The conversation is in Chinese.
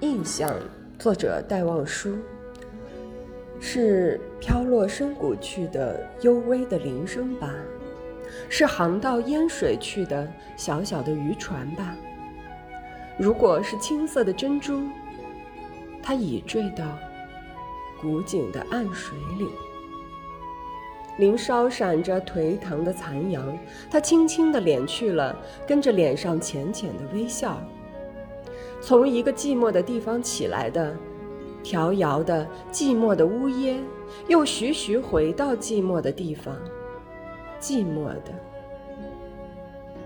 印象，作者戴望舒，是飘落深谷去的幽微的铃声吧？是航到烟水去的小小的渔船吧？如果是青色的珍珠，它已坠到古井的暗水里。林梢闪着颓唐的残阳，它轻轻地敛去了，跟着脸上浅浅的微笑。从一个寂寞的地方起来的，调遥的寂寞的呜咽，又徐徐回到寂寞的地方，寂寞的。